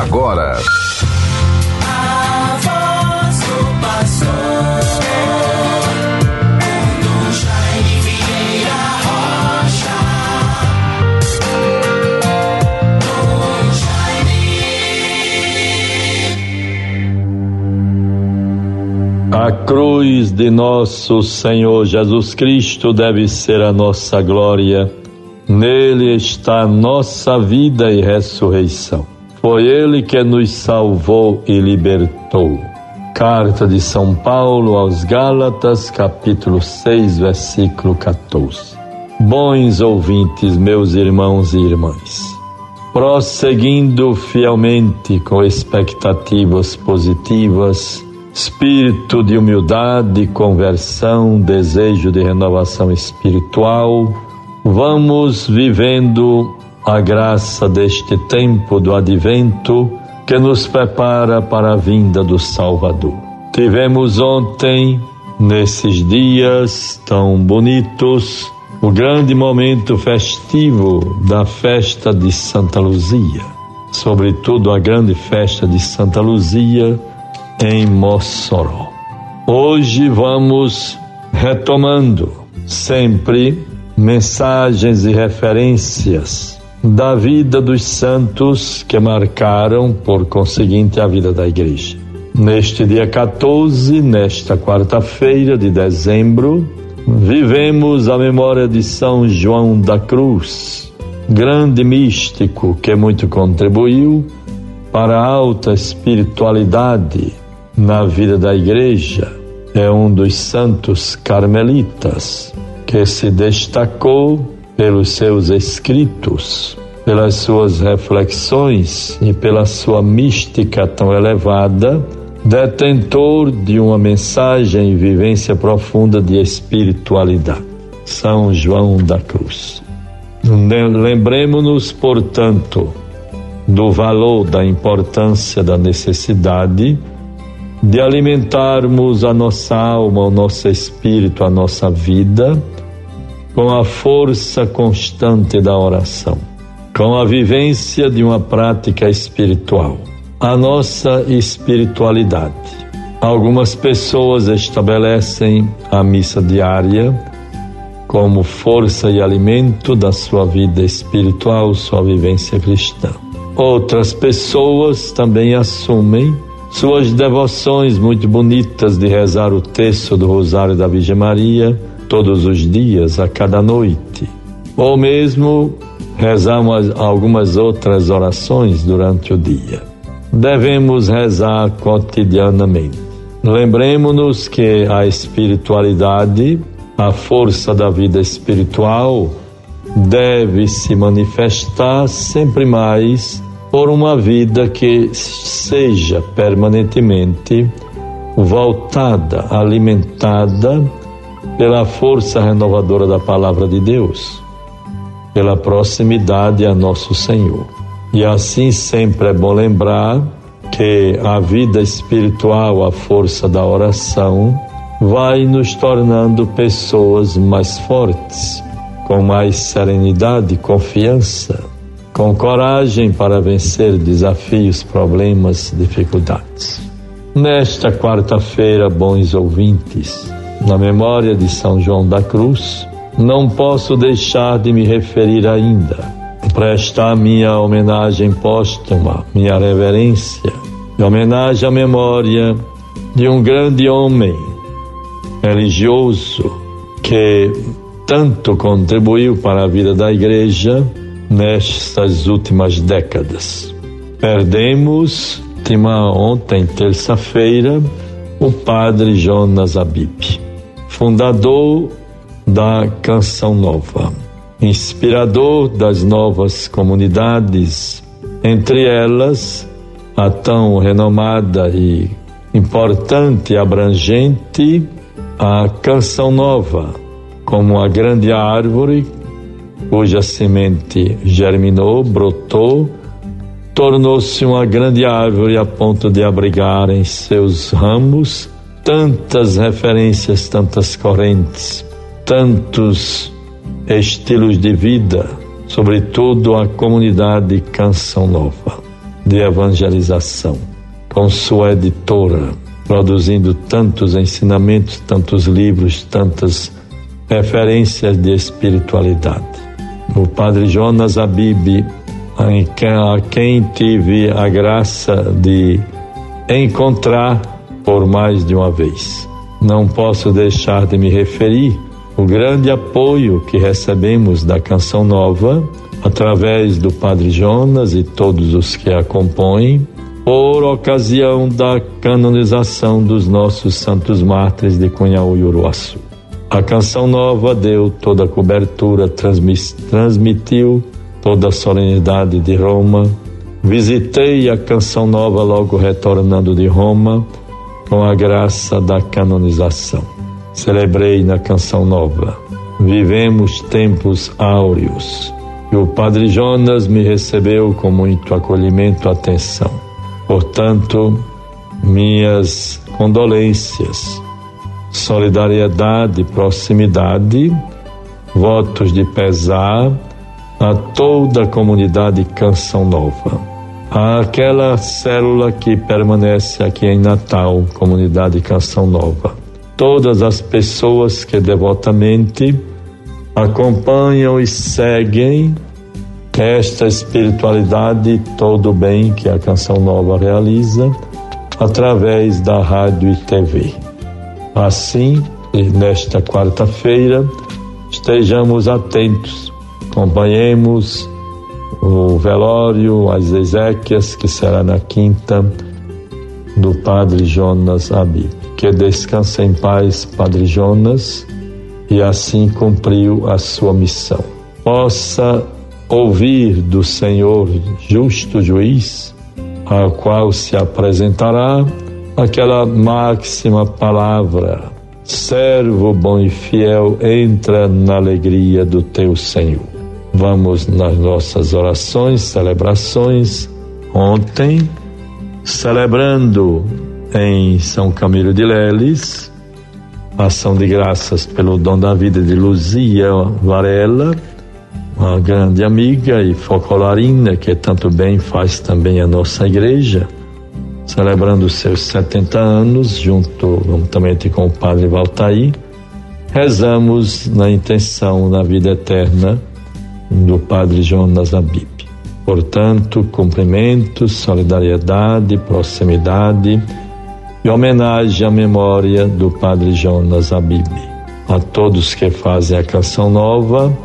agora. A cruz de nosso Senhor Jesus Cristo deve ser a nossa glória. Nele está nossa vida e ressurreição. Foi Ele que nos salvou e libertou. Carta de São Paulo aos Gálatas, capítulo 6, versículo 14. Bons ouvintes, meus irmãos e irmãs, prosseguindo fielmente com expectativas positivas, espírito de humildade, conversão, desejo de renovação espiritual, vamos vivendo a graça deste tempo do advento que nos prepara para a vinda do Salvador. Tivemos ontem, nesses dias tão bonitos, o grande momento festivo da festa de Santa Luzia, sobretudo a grande festa de Santa Luzia em Mossoró. Hoje vamos retomando sempre mensagens e referências da vida dos santos que marcaram, por conseguinte, a vida da igreja. Neste dia 14, nesta quarta-feira de dezembro, vivemos a memória de São João da Cruz, grande místico que muito contribuiu para a alta espiritualidade na vida da igreja. É um dos santos carmelitas que se destacou pelos seus escritos, pelas suas reflexões e pela sua mística tão elevada, detentor de uma mensagem e vivência profunda de espiritualidade. São João da Cruz. Lembremos-nos, portanto, do valor, da importância, da necessidade de alimentarmos a nossa alma, o nosso espírito, a nossa vida com a força constante da oração, com a vivência de uma prática espiritual, a nossa espiritualidade. Algumas pessoas estabelecem a missa diária como força e alimento da sua vida espiritual, sua vivência cristã. Outras pessoas também assumem suas devoções muito bonitas de rezar o texto do Rosário da Virgem Maria todos os dias, a cada noite, ou mesmo rezamos algumas outras orações durante o dia. Devemos rezar cotidianamente. Lembremos-nos que a espiritualidade, a força da vida espiritual, deve se manifestar sempre mais por uma vida que seja permanentemente voltada, alimentada pela força renovadora da palavra de Deus, pela proximidade a nosso Senhor. E assim sempre é bom lembrar que a vida espiritual, a força da oração, vai nos tornando pessoas mais fortes, com mais serenidade, confiança, com coragem para vencer desafios, problemas, dificuldades. Nesta quarta-feira, bons ouvintes, na memória de São João da Cruz, não posso deixar de me referir ainda, prestar minha homenagem póstuma, minha reverência, em homenagem à memória de um grande homem religioso que tanto contribuiu para a vida da igreja nestas últimas décadas. Perdemos, ontem, terça-feira, o padre Jonas Abib fundador da Canção Nova, inspirador das novas comunidades, entre elas a tão renomada e importante e abrangente a Canção Nova, como a grande árvore cuja semente germinou, brotou, tornou-se uma grande árvore a ponto de abrigar em seus ramos tantas referências, tantas correntes, tantos estilos de vida, sobretudo a comunidade Canção Nova. de evangelização, com sua editora, produzindo tantos ensinamentos, tantos livros, tantas referências de espiritualidade. O Padre Jonas Abib, a quem tive a graça de encontrar por mais de uma vez. Não posso deixar de me referir o grande apoio que recebemos da Canção Nova através do Padre Jonas e todos os que a compõem, por ocasião da canonização dos nossos santos mártires de Cunhaú e Uruaçu. A Canção Nova deu toda a cobertura, transmitiu toda a solenidade de Roma. Visitei a Canção Nova logo retornando de Roma, com a graça da canonização. Celebrei na Canção Nova. Vivemos tempos áureos e o Padre Jonas me recebeu com muito acolhimento e atenção. Portanto, minhas condolências, solidariedade, proximidade, votos de pesar a toda a comunidade Canção Nova. Aquela célula que permanece aqui em Natal, comunidade Canção Nova. Todas as pessoas que devotamente acompanham e seguem esta espiritualidade todo o bem que a Canção Nova realiza através da rádio e TV. Assim, nesta quarta-feira, estejamos atentos, acompanhemos o velório, as exéquias, que será na quinta, do Padre Jonas Abib. Que descanse em paz, Padre Jonas e assim cumpriu a sua missão. Possa ouvir do Senhor justo juiz, ao qual se apresentará aquela máxima palavra: servo bom e fiel, entra na alegria do teu Senhor. Vamos nas nossas orações, celebrações. Ontem, celebrando em São Camilo de Leles, ação de graças pelo dom da vida de Luzia Varela, uma grande amiga e focolarina que tanto bem faz também a nossa igreja, celebrando seus 70 anos, junto juntamente com o padre Valtaí, rezamos na intenção da vida eterna do padre Jonas Abib. Portanto, cumprimentos, solidariedade, proximidade, e homenagem à memória do Padre Jonas Abib. A todos que fazem a canção nova,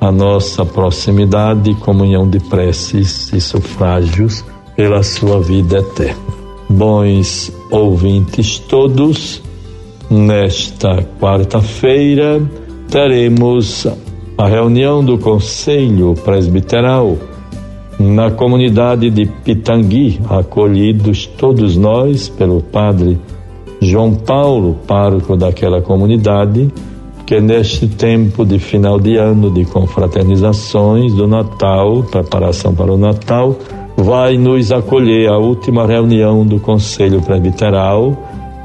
a nossa proximidade e comunhão de preces e sufrágios pela sua vida eterna. Bons ouvintes todos, nesta quarta-feira teremos a reunião do Conselho Presbiteral na comunidade de Pitangui, acolhidos todos nós pelo padre João Paulo, pároco daquela comunidade, que neste tempo de final de ano de confraternizações do Natal, preparação para o Natal, vai nos acolher a última reunião do Conselho Presbiteral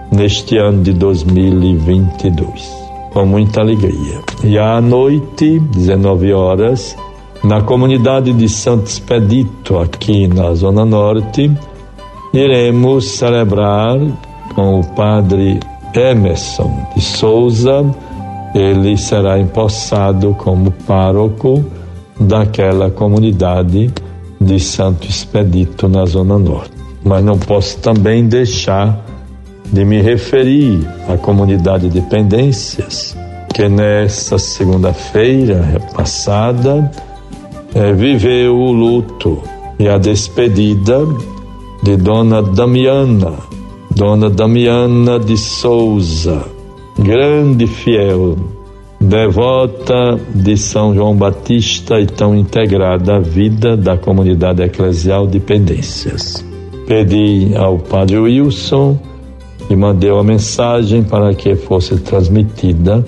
neste ano de 2022, com muita alegria. E à noite, 19 horas, na comunidade de Santo Expedito, aqui na Zona Norte, iremos celebrar com o padre Emerson de Souza. Ele será empossado como pároco daquela comunidade de Santo Expedito, na Zona Norte. Mas não posso também deixar de me referir à comunidade de Pendências, que nessa segunda-feira passada é, viveu o luto e a despedida de Dona Damiana, Dona Damiana de Souza, grande fiel, devota de São João Batista e tão integrada à vida da comunidade eclesial de Pendências. Pedi ao Padre Wilson e mandei uma mensagem para que fosse transmitida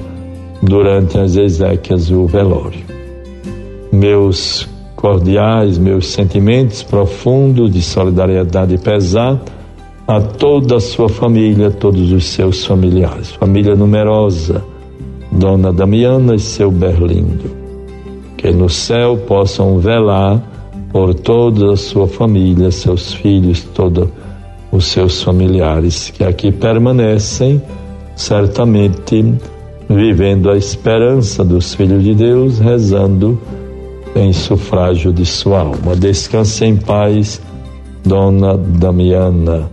durante as exéquias e o velório. Meus cordiais, meus sentimentos profundos de solidariedade e pesar a toda a sua família, todos os seus familiares, família numerosa, Dona Damiana e seu Berlindo, que no céu possam velar por toda a sua família, seus filhos, todos os seus familiares que aqui permanecem, certamente vivendo a esperança dos filhos de Deus, rezando em sufrágio de sua alma. Descanse em paz, Dona Damiana.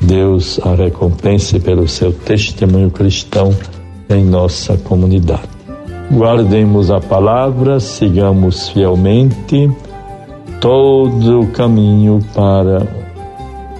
Deus a recompense pelo seu testemunho cristão em nossa comunidade. Guardemos a palavra, sigamos fielmente todo o caminho para